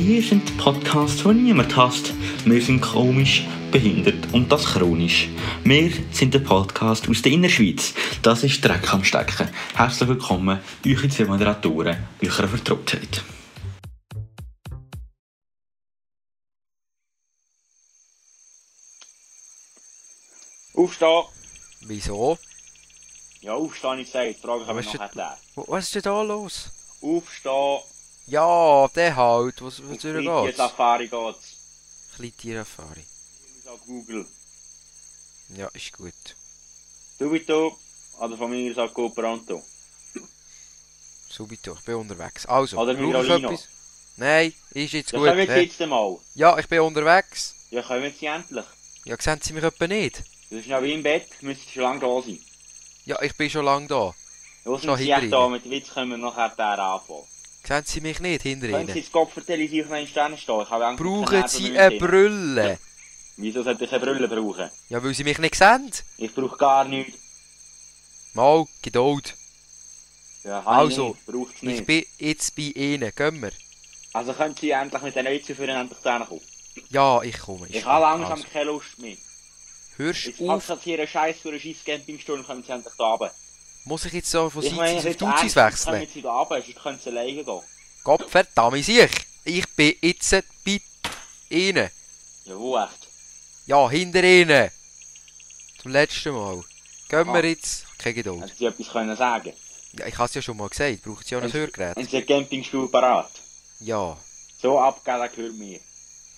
Wir sind der Podcast, der niemand hasst. Wir sind komisch, behindert und das chronisch. Wir sind der Podcast aus der Innerschweiz. Das ist Dreck am Stecken. Herzlich willkommen, eure zwei Moderatoren, eurer Vertrautheit. Aufstehen! Wieso? Ja, aufstehen, ich. Die Frage ich ist noch Was ist denn da los? Aufstehen, Ja, der halt. Was, was auf durch die geht's? Safari geht's. Kleintiererfahrung. Auf Google. Ja, ist gut. Subito, oder von mir aus Go Pronto. Subito, ich bin unterwegs. Also, Oder brauche ich etwas? Nein, ist jetzt Ja, gut. kommen wir jetzt mal. Ja, ich bin unterwegs. Ja, kommen Sie endlich. Ja, sehen Sie mich etwa nicht? Das ist ja wie im Bett, müsste schon lange da sein. Ja, ich bin schon lange da. Schon sind Sie echt da? Mit Witz können wir nachher der anfangen. Sehen Sie mich nicht hinter Können Sie Ihnen? das Kopf vertellen, ich auf meinen Sternen stehen? Ich habe Brauchen Sie eine Nerven Brille? Wieso sollte ich eine Brille brauchen? Ja, weil Sie mich nicht sehen. Ich brauche gar nichts. Mal, Geduld. Ja, Also, ich nicht. Es Ich nicht. bin jetzt bei Ihnen. Gehen wir? Also können Sie endlich mit den Neuen für endlich zu kommen. Ja, ich komme. ist Ich habe langsam Also, keine Lust mehr. Hörst Jetzt auf. passt hier einen Scheiß für einen scheiß Campingstuhl und kommen Sie endlich da runter. Muss ich jetzt so von Ich Seite auf Duzis wechseln? Sie da runter, sonst können Sie alleine gehen. Gott verdammt sich! Ich bin jetzt bei Ihnen. Ja, wo echt? Ja, hinter Ihnen. Zum letzten Mal. Gehen Ah. wir jetzt. Keine Geduld. Hätten Sie etwas können sagen Ja, ich habe es ja schon mal gesagt. Braucht Sie auch ein Hörgerät? Haben Sie einen Campingstuhl parat? Ja. So abgeben gehört mir.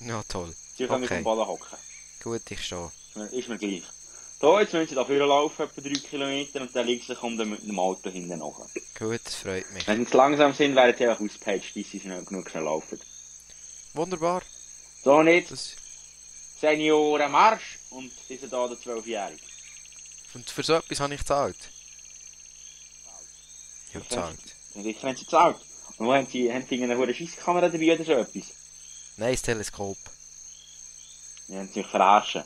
Ja, toll. Sie können Okay. auf dem Boden hocken. Gut, ich stehe. Ist mir gleich. Jetzt müssen Sie da laufen, etwa 3 Kilometer, und dann Sie kommt dem Auto hinten nach. Gut, das freut mich. Wenn Sie langsam sind, werden Sie einfach ausgepatcht, bis Sie schnell genug schnell laufen. Wunderbar. So nicht, Das, Senioren Marsch, und sind da der 12-Jährige. und für so etwas habe ich gezahlt. Ja, gezahlt. Ich haben Sie gezahlt. Und wo haben Sie, haben Sie eine hohe Scheisskamera dabei oder so etwas? Nein, das Teleskop. Die haben Sie verarschen.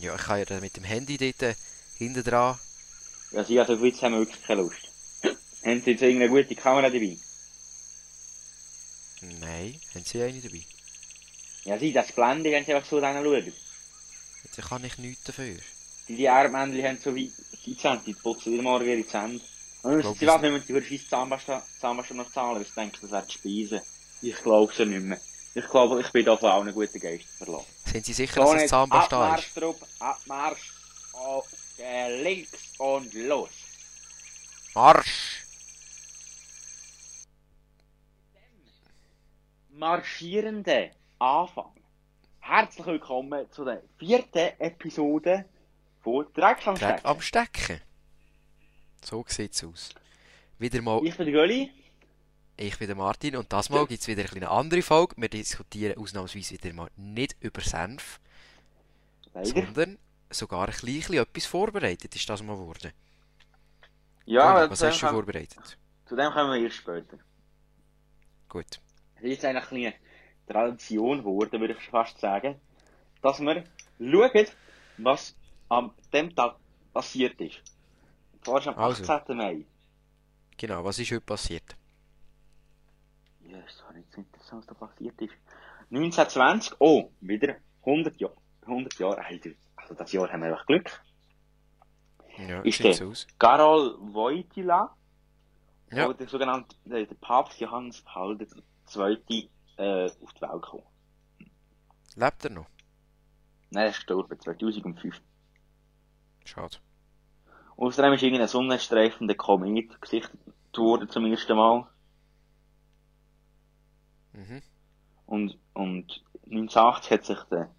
Ja, ich kann ja dann mit dem Handy dort äh, hinten dran. Ja, Sie also auf Witz haben wir wirklich keine Lust. haben Sie jetzt irgendeine gute Kamera dabei? Nein, haben Sie eine dabei? Ja, Sie, das Blende, wenn Sie einfach so dann schauen. Jetzt kann ich nichts dafür. Die, die Erdmännchen haben so wie Zähne, die putzen wieder morgen ihre Zähne. Und Glaub sie was, wenn man die für scheiß Zahnpasta, noch zahlen, weil ich denke, das wäre die Speise. Ich glaube es nicht mehr. Ich glaube, ich bin da von allen guten Geistern verloren. Sind Sie sicher, dass es Zahnpasta ist? Abmarsch, Trupp, Abmarsch, auf äh, links und los. Marsch! Marschierende Anfang. Herzlich willkommen zu der vierten Episode von Dreck am Dreck Stecken. am Stecken. So sieht's aus. Wieder mal, Ich bin der Gulli. Ich bin der Martin und das Mal gibt's wieder eine andere Folge. Wir diskutieren ausnahmsweise wieder mal nicht über Senf, Leider. sondern sogar ein bisschen etwas vorbereitet ist das mal geworden. Ja, Gulli, das was hast du haben- vorbereitet? zu dem kommen wir erst später. Gut. Es ist jetzt eigentlich eine kleine Tradition geworden, würde ich fast sagen, dass wir schauen, was an dem Tag passiert ist. Und zwar ist am Also. 18. Mai. Genau, was ist heute passiert? Ja, ist doch nicht so interessant, was da passiert ist. 1920, oh, wieder 100 Jahre. 100 Jahre alt. Also das Jahr haben wir einfach Glück. Ja, Ist der- aus. Karol Wojtyla, Ja. der sogenannte der, der Papst Johannes Paul II. Äh, auf die Welt kam. Lebt er noch? Nein, er ist gestorben, 2005. Schade. Außerdem ist irgendein sonnenstreifender Komet gesichtet worden zum ersten Mal. Mhm. Und, und 1980 hat sich der,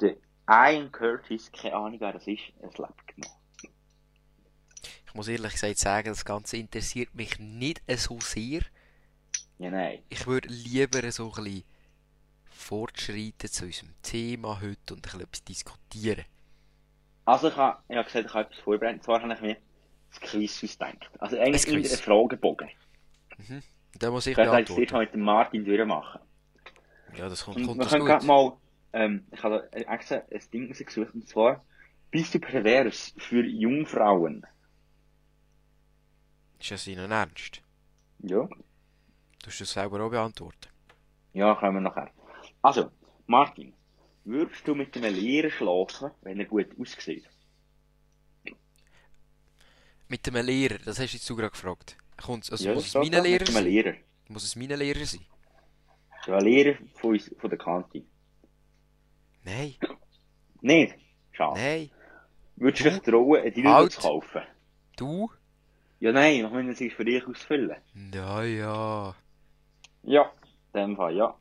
der Ian Curtis, keine Ahnung wer das ist, ein Leben genommen. Ich muss ehrlich gesagt sagen, das Ganze interessiert mich nicht so sehr. Ja, nein. Ich würde lieber so ein bisschen fortschreiten zu unserem Thema heute und ein bisschen etwas diskutieren. Also ich habe, ich habe gesagt, ich habe etwas vorbereitet. Und zwar habe ich mir das Quiz ausgedacht. Also eigentlich Ein. Fragebogen. Und da muss ich das jetzt beantworten. mit dem Martin durchmachen. Ja, das kommt, Und kommt wir das können gerade mal, ähm, ich habe extra ein Ding rausgesucht, und zwar, bist du pervers für Jungfrauen? Ist das Ihnen ernst? Ja. Du hast das selber auch beantworten. Ja, kommen wir nachher. Also, Martin, würdest du mit einem Lehrer schlafen, wenn er gut aussieht? Mit einem Lehrer, das hast du jetzt gerade gefragt. Kommt's, also Ja, muss das es geht mein doch, Lehrer mit einem sein? Lehrer. Muss es mein Lehrer sein? Ja, ein Lehrer von, uns, von der Kante. Nein, Nicht? Schade. nein. Würdest du dich trauen, einen Dildo zu kaufen? Du? Ja, nein, wir müssen sich für dich ausfüllen. Na ja. Ja, in dem Fall, ja.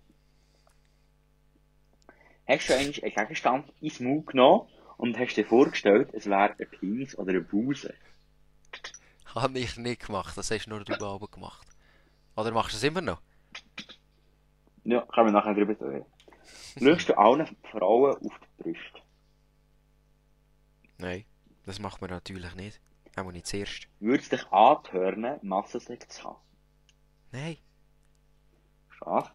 Hast du eigentlich einen Gegenstand ins Maul genommen und hast dir vorgestellt, es wäre ein Penis oder eine Buse? Habe ich nicht gemacht, das hast nur du oben gemacht. Oder machst du es immer noch? Ja, können wir nachher drüber reden. Schaust du allen Frauen auf die Brüste? Nein, das macht man natürlich nicht. Auch nicht zuerst. Würde es dich antören, Massensex zu haben? Nein, Schade.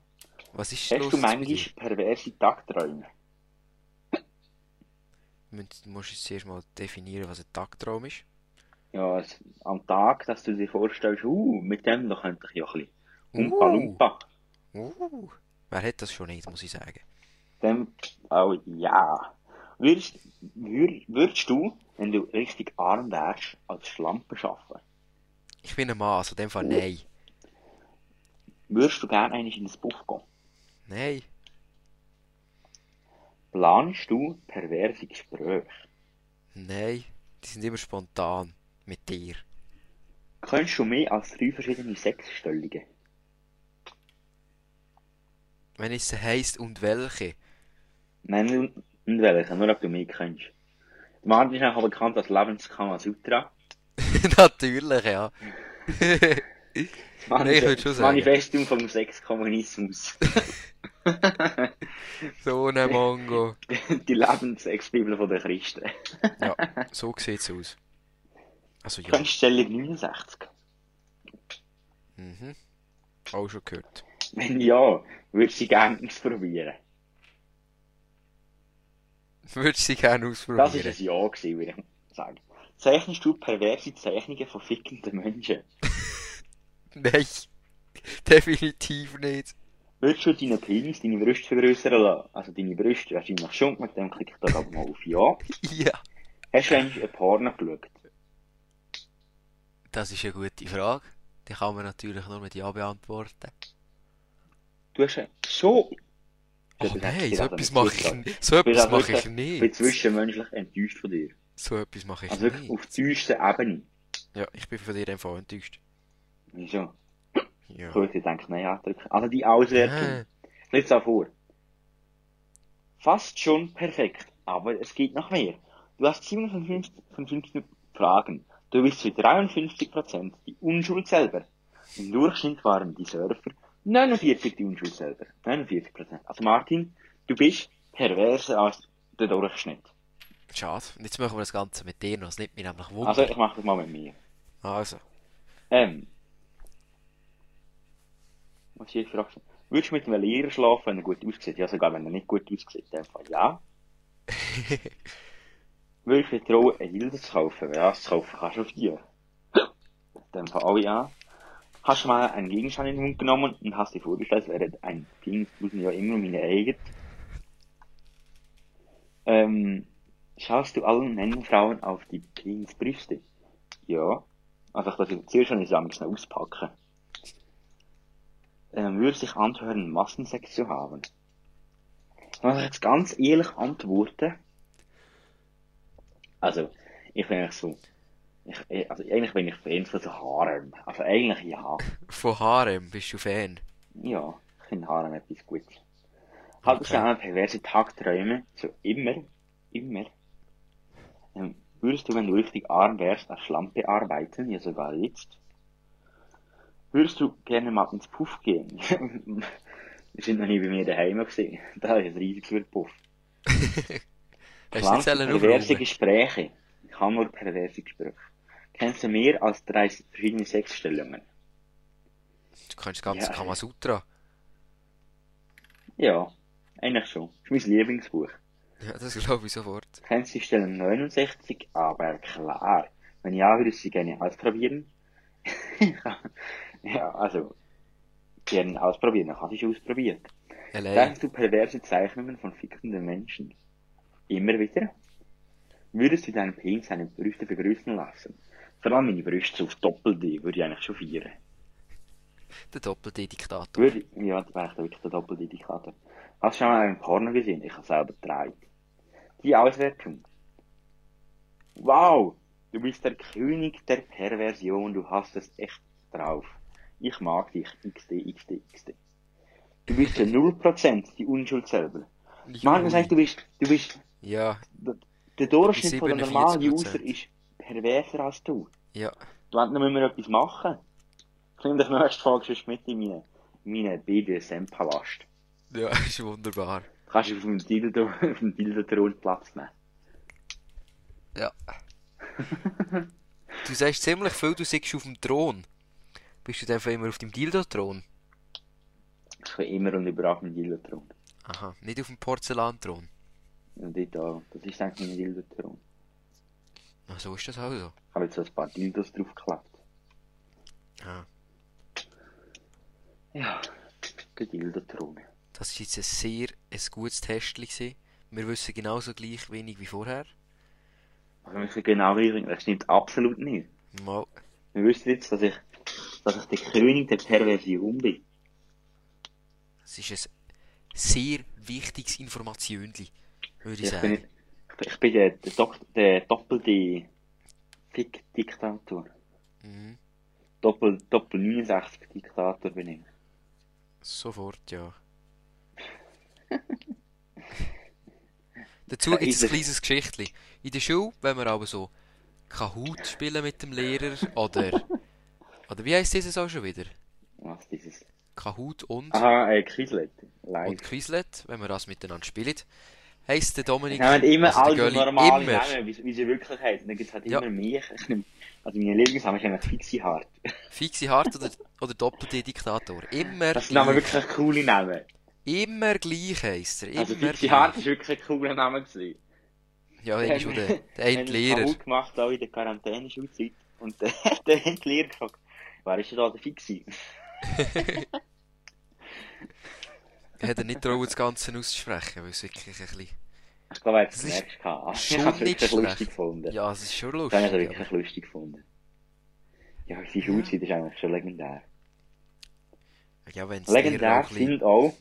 was ist Hast los du manchmal perverse Tagträume? Du musst- du musst jetzt zuerst mal definieren, was ein Tagtraum ist. Ja, am Tag, dass du dir vorstellst, uh, mit dem da könnte ich ja ein bisschen Umpa Uh. Lumpa. Uh, wer hat das schon nicht, muss ich sagen. Dem, oh ja. Würdest, wür, würdest du, wenn du richtig arm wärst, als Schlampe arbeiten? Ich bin ein Mann, also in dem Fall nein. Würdest du gerne eigentlich ins Buff gehen? Nein, Planst du perverse Gespräche? nein, die sind immer spontan. Mit dir. Kennst du mehr als drei verschiedene Sexstellungen? Wenn es heisst und welche. Nein, nicht nicht welche, nur ob du mehr kennst. Der Martin ist auch bekannt als Lebenskammer Sutra. Natürlich, ja. Das Nee. Manifestum vom Sexkommunismus. so eine Mongo. Die Lebensex-Bibel den Christen. Ja, so sieht's aus. Also ja. Kennst du Stellung 69? Mhm. Auch schon gehört. Wenn ja, würdest du sie gerne ausprobieren? Würdest du sie gerne Das ausprobieren? war ein Ja, gewesen, würde ich sagen. Zeichnest du perverse Zeichnungen von fickenden Menschen? Nein. Definitiv nicht. Würdest du deinen Penis, deine Brüste vergrößern lassen? Also deine Brüste wahrscheinlich schon, mit dem klicke ich da aber mal auf Ja. Ja. Hast du eigentlich ein Porno geschaut? Das ist eine gute Frage. Die kann man natürlich nur mit Ja beantworten. Du hast ja so... Oh Das nein, so etwas nicht mache ich nicht. So etwas mache ich wirklich- Ich bin nicht. zwischenmenschlich enttäuscht von dir. So etwas mache ich Also nicht. auf tiefster Ebene. Ja, ich bin von dir einfach enttäuscht. Wieso? Ja. Ich würde denken, nein, andrücken. Also die Auswertung. Äh, Lies auch vor. Fast schon perfekt, aber es geht noch mehr. Du hast 7 von 50, von 50 Fragen. Du bist zu 53% die Unschuld selber. Im Durchschnitt waren die Surfer 49 die Unschuld selber. 49%. Also Martin, du bist perverser als der Durchschnitt. schade. Und jetzt machen wir das Ganze mit dir noch. Es nimmt mich nämlich Wunder. Also ich mache das mal mit mir. Also. Ähm. Was ich gefragt Würdest du mit einem Lehrer schlafen, wenn er gut aussieht? Ja, sogar wenn er nicht gut aussieht. In dem Fall ja. Würdest du dir trauen, ein Hilde zu kaufen? Ja, das kaufen kannst du auf dir. Dem Fall auch ja. Hast du mal einen Gegenstand in den Mund genommen und hast dir vorgestellt, es wäre ein Ding, das ja immer meine eigene. Ähm, schaust du allen Männerfrauen auf die Penisbrüste? Ja. Also ich das erzähle schon, ich soll schnell auspacken. Ähm, würde sich anhören, Massensex zu haben? Muss ich jetzt ganz ehrlich antworten? Also, ich bin eigentlich so, ich, also eigentlich bin ich Fan von so Harem. Also eigentlich ja. Von Harem bist du Fan. Ja, ich finde Harem etwas Gutes. Hat es Okay. auch perverse Tagträume, so immer, immer. Ähm, würdest du, wenn du richtig arm wärst, als Schlampe arbeiten, ja sogar jetzt? Würdest du gerne mal ins Puff gehen? Wir sind noch nie bei mir daheim gesehen. Da ist ein riesiger Puff. Hast du perverse? Gespräche? Ich kann nur perverse Gespräche. Kennst du mehr als drei verschiedene Sexstellungen? Du kannst das ganze Ja. Kamasutra. Ja, eigentlich schon. Das ist mein Lieblingsbuch. Ja, das glaube ich sofort. Kennst du die Stelle 69? Aber klar. Wenn ja, würde ich sie gerne ausprobieren. ja, also, gerne ausprobieren. Dann hast du schon ausprobiert. Denkst du perverse Zeichnungen von fickenden Menschen? Immer wieder? Würdest du deinen Penis seine Brüste vergrößern lassen? Vor allem meine Brüste auf Doppel-D würde ich eigentlich schon feiern. Der Doppel-D-Diktator. Würde, ja, das wäre echt wirklich der Doppel-D-Diktator. Hast du schon mal einen Porno gesehen? Ich habe selber drei. Die Auswertung. Wow! Du bist der König der Perversion, du hast es echt drauf. Ich mag dich, XD, XD, XD. Du bist ja 0% die Unschuld selber. Mann, das heißt, du bist, du bist, Ja, der Durchschnitt von der 47%. normalen User ist perverser als du. ja. Du dann müssen wir etwas machen. Ich finde, ich nächste Folge sonst mit in meine, in meine BDSM-Palast. Ja, ist wunderbar. Du kannst auf dem Dildo, auf dem Dildo-Thron Platz nehmen. Ja. Du sagst ziemlich viel, du sitzt auf dem Thron. Bist du einfach immer auf dem Dildo-Thron? Ich bin immer und überall auf dem Dildo-Thron. Aha, nicht auf dem Porzellanthron. Und dort auch. Das ist eigentlich mein Dildo-Thron. Ach, so ist das also. Ich habe jetzt so ein paar Dildos draufgeklebt. Ah, Ja, der Dildo-Thron. das war jetzt ein sehr ein gutes Testchen. gewesen. Wir wissen genauso gleich wenig wie vorher. Also wir müssen genau reden, das stimmt absolut nicht. Mal, Wir wissen jetzt, dass ich, dass ich der König der Perversion bin. es ist ein sehr wichtiges Informationli, würde ich Ich sagen. ich bin, ich bin der, der, doppelte Fick-Diktator. Mhm. Doppel, Doppel 69 Diktator bin ich. Sofort, ja. Dazu gibt es ein kleines Geschichtli. In der Schule, wenn wir aber so Kahoot spielen mit dem Lehrer oder oder wie heisst dieses auch schon wieder? Was dieses? Kahoot und Aha, äh, Quizlet. Live. und Quizlet, wenn wir das miteinander spielen, heisst der Dominik Ja, haben immer also der alle normale immer. Namen, wie, wie sie wirklich heißen. Dann gibt es halt Ja. immer. Ich nehm, also meine Lieblingsnamen ist eigentlich Fixie Hart. Fixi Hart oder, oder Doppel-D-Diktator. Immer Das sind aber wirklich coole Namen. Immer gleich heisst er. Immer Also gleich. Hart ist wirklich ein cooler Name gewesen. Ja, dann ist schon der, der haben eine Lehrer. Kahoot gemacht, auch in der Quarantäne-Schulzeit. Und der, der hat die Lehrer gefragt, wer ist denn da der Fixie? Er nicht trauen, das Ganze auszusprechen, weil es wirklich ein bisschen... Ich glaube, er hat es gemerkt. Ich habe es wirklich lustig gefunden. Ja, es ist schon lustig. habe ich also aber- wirklich lustig gefunden. Ja, unsere Schulzeit ist eigentlich schon legendär. Ja, es Legendär bisschen... sind auch,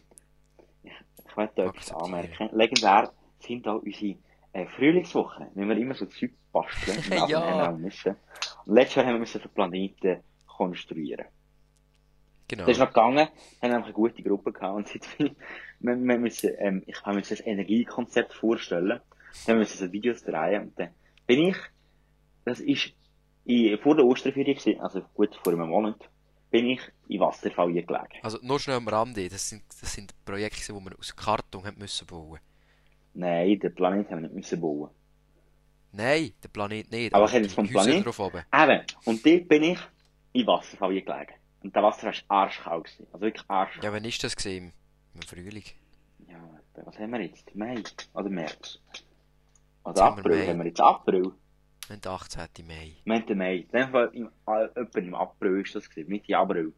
ich, ich möchte etwas anmerken, legendär sind auch unsere äh, Frühlingswochen, wenn wir immer so Zeug basteln und Ja. Und letztes Jahr haben wir müssen so Planeten konstruieren. Genau. Das ist noch gegangen, haben einfach eine gute Gruppe gehabt und seit wir, wir, wir müssen, ähm, ich habe mir das Energiekonzept vorstellen, dann müssen so Videos drehen und dann bin ich, das ist in, vor der Osterferien gewesen, also gut vor einem Monat, bin ich in Wasserfall gelegen. Also nur schnell am Rande, das sind, das sind Projekte, die wir aus Karton haben müssen bauen. Nein, den Planet haben wir nicht müssen bauen. Nein, der Planet nicht. Aber ich die vom Planet-. Eben, und dort bin ich in Wasserfall gelegen. Und der Wasser war arschkalt gewesen. Also wirklich arschkalt. Ja, wann ist das gesehen? Im Frühling. Ja, was haben wir jetzt? Mai? Oder März? Oder Jetzt haben wir April? Haben wir jetzt April? Wir haben den 18. Mai. Wir haben den Mai. In dem Fall, im, äh, im April ist das gewesen. Mitte April.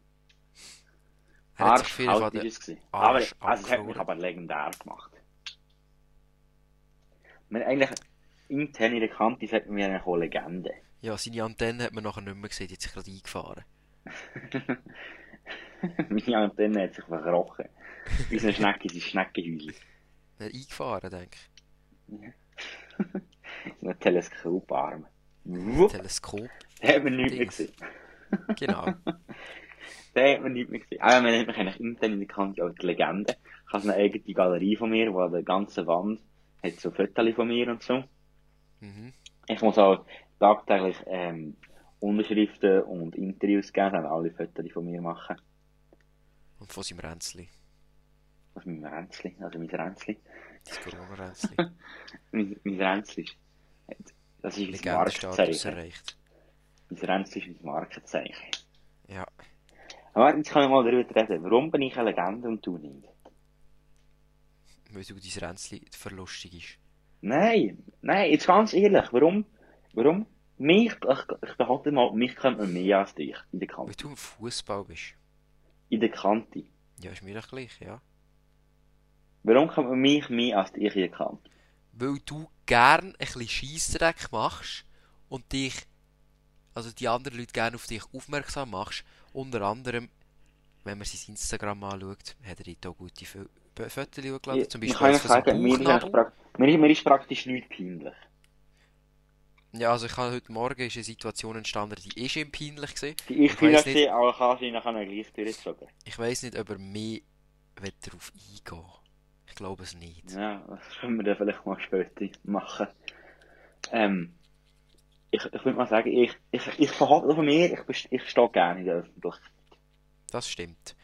Arschkalt von ist es gewesen. Aber, Arsch also es hat mich aber legendär gemacht. Haben eigentlich intern in der Kante hatten wir eigentlich auch Legende. Ja, seine Antenne hat man nachher nicht mehr gesehen, die hat sich gerade eingefahren. Meine Antenne hat sich verkrochen. Unsere Schnecke ist Schneckenhäuschen. Er hat eingefahren, denke So ein Teleskoparm. ich. Teleskop. da hat man nichts mehr gesehen. Genau. Da hat man nichts mehr gesehen. Aber man hat mich eigentlich intern in der Kante die Legende. Ich habe eine eigene Galerie von mir, wo an der ganzen Wand hat so Fotos von mir und so. Mhm. Ich muss auch tagtäglich ähm, Unterschriften und Interviews geben, dann alle Fotos von mir machen. Und von seinem Ränzli. Das ist mein Ränzli, also mein Ränzli. Das Corona-Ränzli. Mein, mein Ränzli das ist mein Markenzeichen. erreicht. Mein Ränzli ist mein Markenzeichen. Ja. Aber jetzt können wir mal darüber reden. Warum bin ich eine Legende und du nicht? Weil du dein Ränzli verlustig ist. Nein, nein, jetzt ganz ehrlich, warum, warum? Mich, ich, ich behaupte mal, mich kennt man mehr als dich in der Weil Kante. du im Fußball bist. In der Kante. Ja, ist mir doch gleich, ja. Warum kann man mich mehr als dich erkannt? Weil du gern ein bisschen Scheissdreck machst und dich, also die anderen Leute gerne auf dich aufmerksam machst. Unter anderem, wenn man sein Instagram anschaut, hat er auch gute Fo- Fotos hochgeladen. Zum ich Beispiel kann eins euch sagen, ist, mir, ist, mir ist praktisch nichts peinlich. Ja, also ich habe heute Morgen ist eine Situation entstanden, die ist ihm peinlich gewesen. Die ich Ich peinlich weiss nicht- sehe, aber kannst du nachher gleich durchgezogen. Ich weiß nicht, ob er mehr darauf eingehen Ich glaube es nicht. Ja, das können wir dann vielleicht mal später machen. Ähm, ich, ich würde mal sagen, ich, ich, ich verhalte von mir, ich, ich stehe gerne in der Öffentlichkeit. Das stimmt.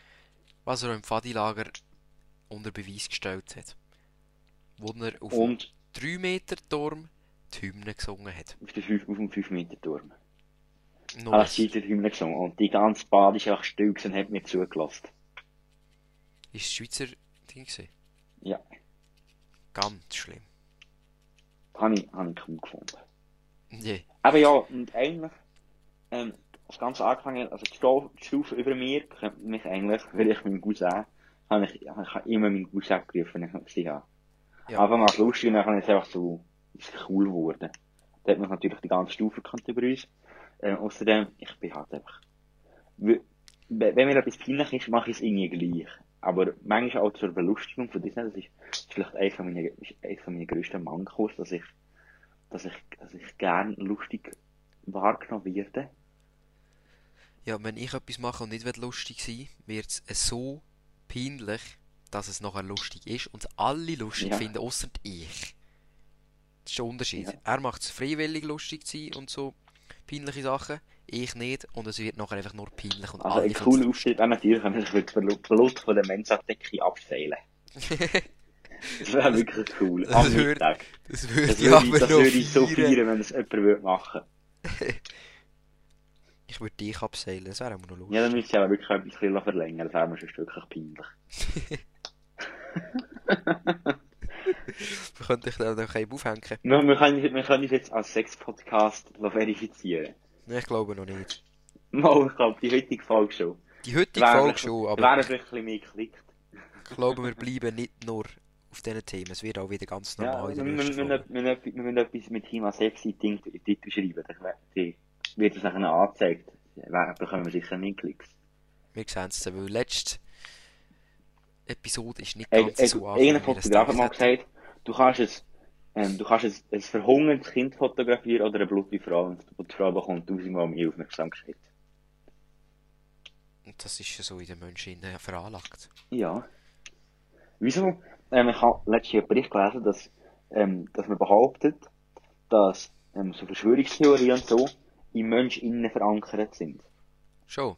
Was er im Fadi-Lager unter Beweis gestellt hat. Wo er auf Und 3 Meter Turm die Hymne gesungen hat. auf, den fünf, auf dem 5-Meter-Turm. Nur Alles Schweizer Hymne gesungen. Und die ganze Bad ist einfach still und hat mir zugelassen. ist das Schweizer Ding gewesen? Ja. Ganz schlimm. Habe ich, habe ich cool gefunden. Je. Aber ja, und eigentlich, ähm, das Ganze angefangen, also die Stufe über mir, mich eigentlich, weil ich meinen Cousin, habe ich, ich habe immer meinen Cousin gerufen, wenn ich gesehen habe. Ja. Einfach mal lustig und dann ist es einfach so, ist cool geworden. Da hat man natürlich die ganze Stufe gekannt über uns. Ähm, außerdem, ich bin halt einfach, wenn mir etwas peinlich ist, mache ich es irgendwie gleich. Aber manchmal auch zur Belustigung von Disney, das ist, das ist vielleicht eines von meinen, ist eines von meinen grössten Mankos, dass ich, dass ich, dass ich gern lustig wahrgenommen werde. Ja, wenn ich etwas mache und nicht lustig sein wird es so peinlich, dass es nachher lustig ist und alle lustig Ja. finden, außer ich. Das ist der Unterschied. Ja. Er macht es freiwillig lustig zu sein und so peinliche Sachen, ich nicht und es wird nachher einfach nur peinlich und Also ein cooler Auftritt wäre natürlich, wenn man sich den Blut von der Mensa-Decke abseilen. Das wäre wirklich cool. Das Am würde- Mittag. Das würde Das ich würde, das würde ich so feiern. wenn das jemand würde machen. Ich würde dich abseilen, das wäre auch noch lustig. Ja, dann müsste ich aber wirklich ein bisschen verlängern, das wäre mir schon wirklich peinlich. Wir könnten dich da noch eben aufhängen. Wir, wir, können, wir können uns jetzt als Sex-Podcast verifizieren. Nein, ich glaube noch nicht. Mal, ich glaube, die heutige Folge schon. Die heutige Wäre Folge schon, Wäre aber vielleicht ein bisschen mehr geklickt. ich glaube, wir bleiben nicht nur auf diesen Themen. Es wird auch wieder ganz Ja, normal der wir, nächsten wir, wir, wir, müssen etwas mit Thema Sexy-Ding Titel schreiben. Dann wird- es nachher angezeigt. Dann bekommen wir sicher mehr Klicks. Wir sehen es dann, weil letzte Episode ist nicht ganz ey, so Irgendein wir es Fotograf hat mal gesagt, du kannst es, ähm, du kannst es, ein verhungertes Kind fotografieren oder eine blutige Frau und die Frau bekommt tausendmal mehr Aufmerksamkeit. Und das ist ja so in den Menschen innen veranlagt. Ja. Wieso? Ähm, ich habe letztens einen Bericht gelesen, dass, ähm, dass man behauptet, dass ähm, so Verschwörungstheorien und so im Mensch innen verankert sind. Schon.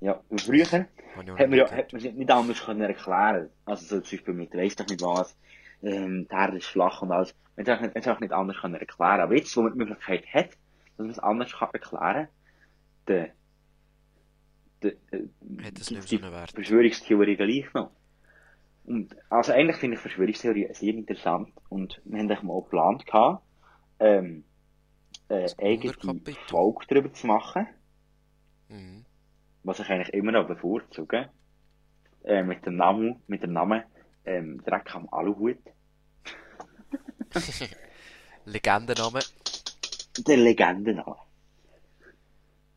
Ja, und früher hat man ja hat man nicht anders können erklären. Also so zum Beispiel mit weiss doch nicht was, ähm, die Erde ist flach und alles. Man hat es auch nicht anders können erklären. Aber jetzt, wo man die Möglichkeit hat, dass man es anders kann erklären, dann, dann, äh, Hat gibt's nicht so einen Wert. Verschwörungstheorie gleich noch. Und, also eigentlich finde ich Verschwörungstheorie sehr interessant und wir haben mal geplant gehabt, ähm, äh, eigene. Folge darüber zu machen Mhm. was ich eigentlich immer noch bevorzuge, äh, mit dem Namen, mit dem Namen, ähm, Dreck am Aluhut. Legendenname. Der Legendenname.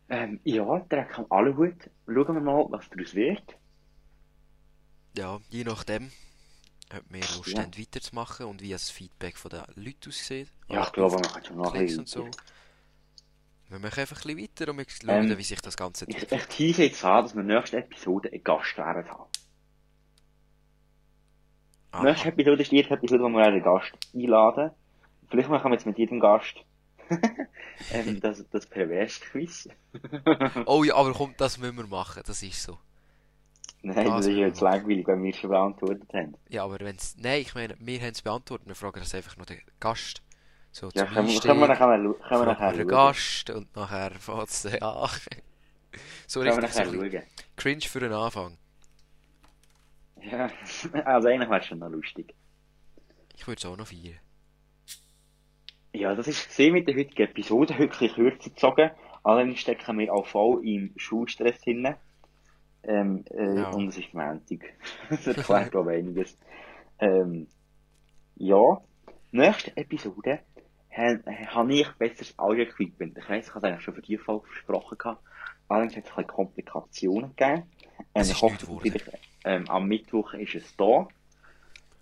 Ähm, ja, Dreck am Aluhut. Schauen wir mal, was daraus wird. Ja, je nachdem, ob wir Lust Ja. haben weiterzumachen und wie das Feedback von den Leuten aussieht. Ja, ich glaube, man kann schon noch ein und so. Wir machen einfach ein bisschen weiter und wir schauen, Ähm, wie sich das Ganze Ich, entwickelt. ich tease jetzt an, dass wir nächste Episode einen Gast werden haben. Aha. Nächste Episode ist die Episode, wo wir einen Gast einladen. Vielleicht machen wir jetzt mit jedem Gast ähm, das, das Pervers-Quiz. Oh ja, aber komm, das müssen wir machen, das ist so. Nein, Das das ist müssen wir jetzt langweilig, wenn wir es schon beantwortet haben. Ja, aber wenn's. Nein, ich meine, wir haben es beantwortet, wir fragen das einfach noch den Gast. So Ja, können, wir- können wir nachher, können wir nachher den. Gast und nachher fängt es an. so Können wir richtig cringe für den Anfang. Ja, also eigentlich wäre es schon noch lustig. Ich würde es auch noch feiern. Ja, das ist gesehen mit der heutigen Episode, wirklich kürzer gezogen. Allerdings stecken wir auch voll im Schulstress hinten. Ähm, äh, Ja. Und es ist Montag. das erklärt, ich, einiges. Ähm, ja, nächste Episode habe hab ich besseres Audio-Equipment. Ich weiss, ich habe es eigentlich schon für die Folge versprochen. Allerdings hat es ein Komplikationen gegeben. Ähm, Es ich ist hoffe, ähm, am Mittwoch ist es da.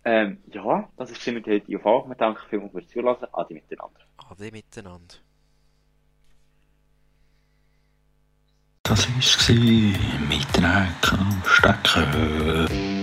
Ähm, ja, das ist mit der heutige Folge. Wir danken vielmals fürs Zuhören. Adi miteinander. Ade miteinander. Das gewesen mit Dreck am Stecken.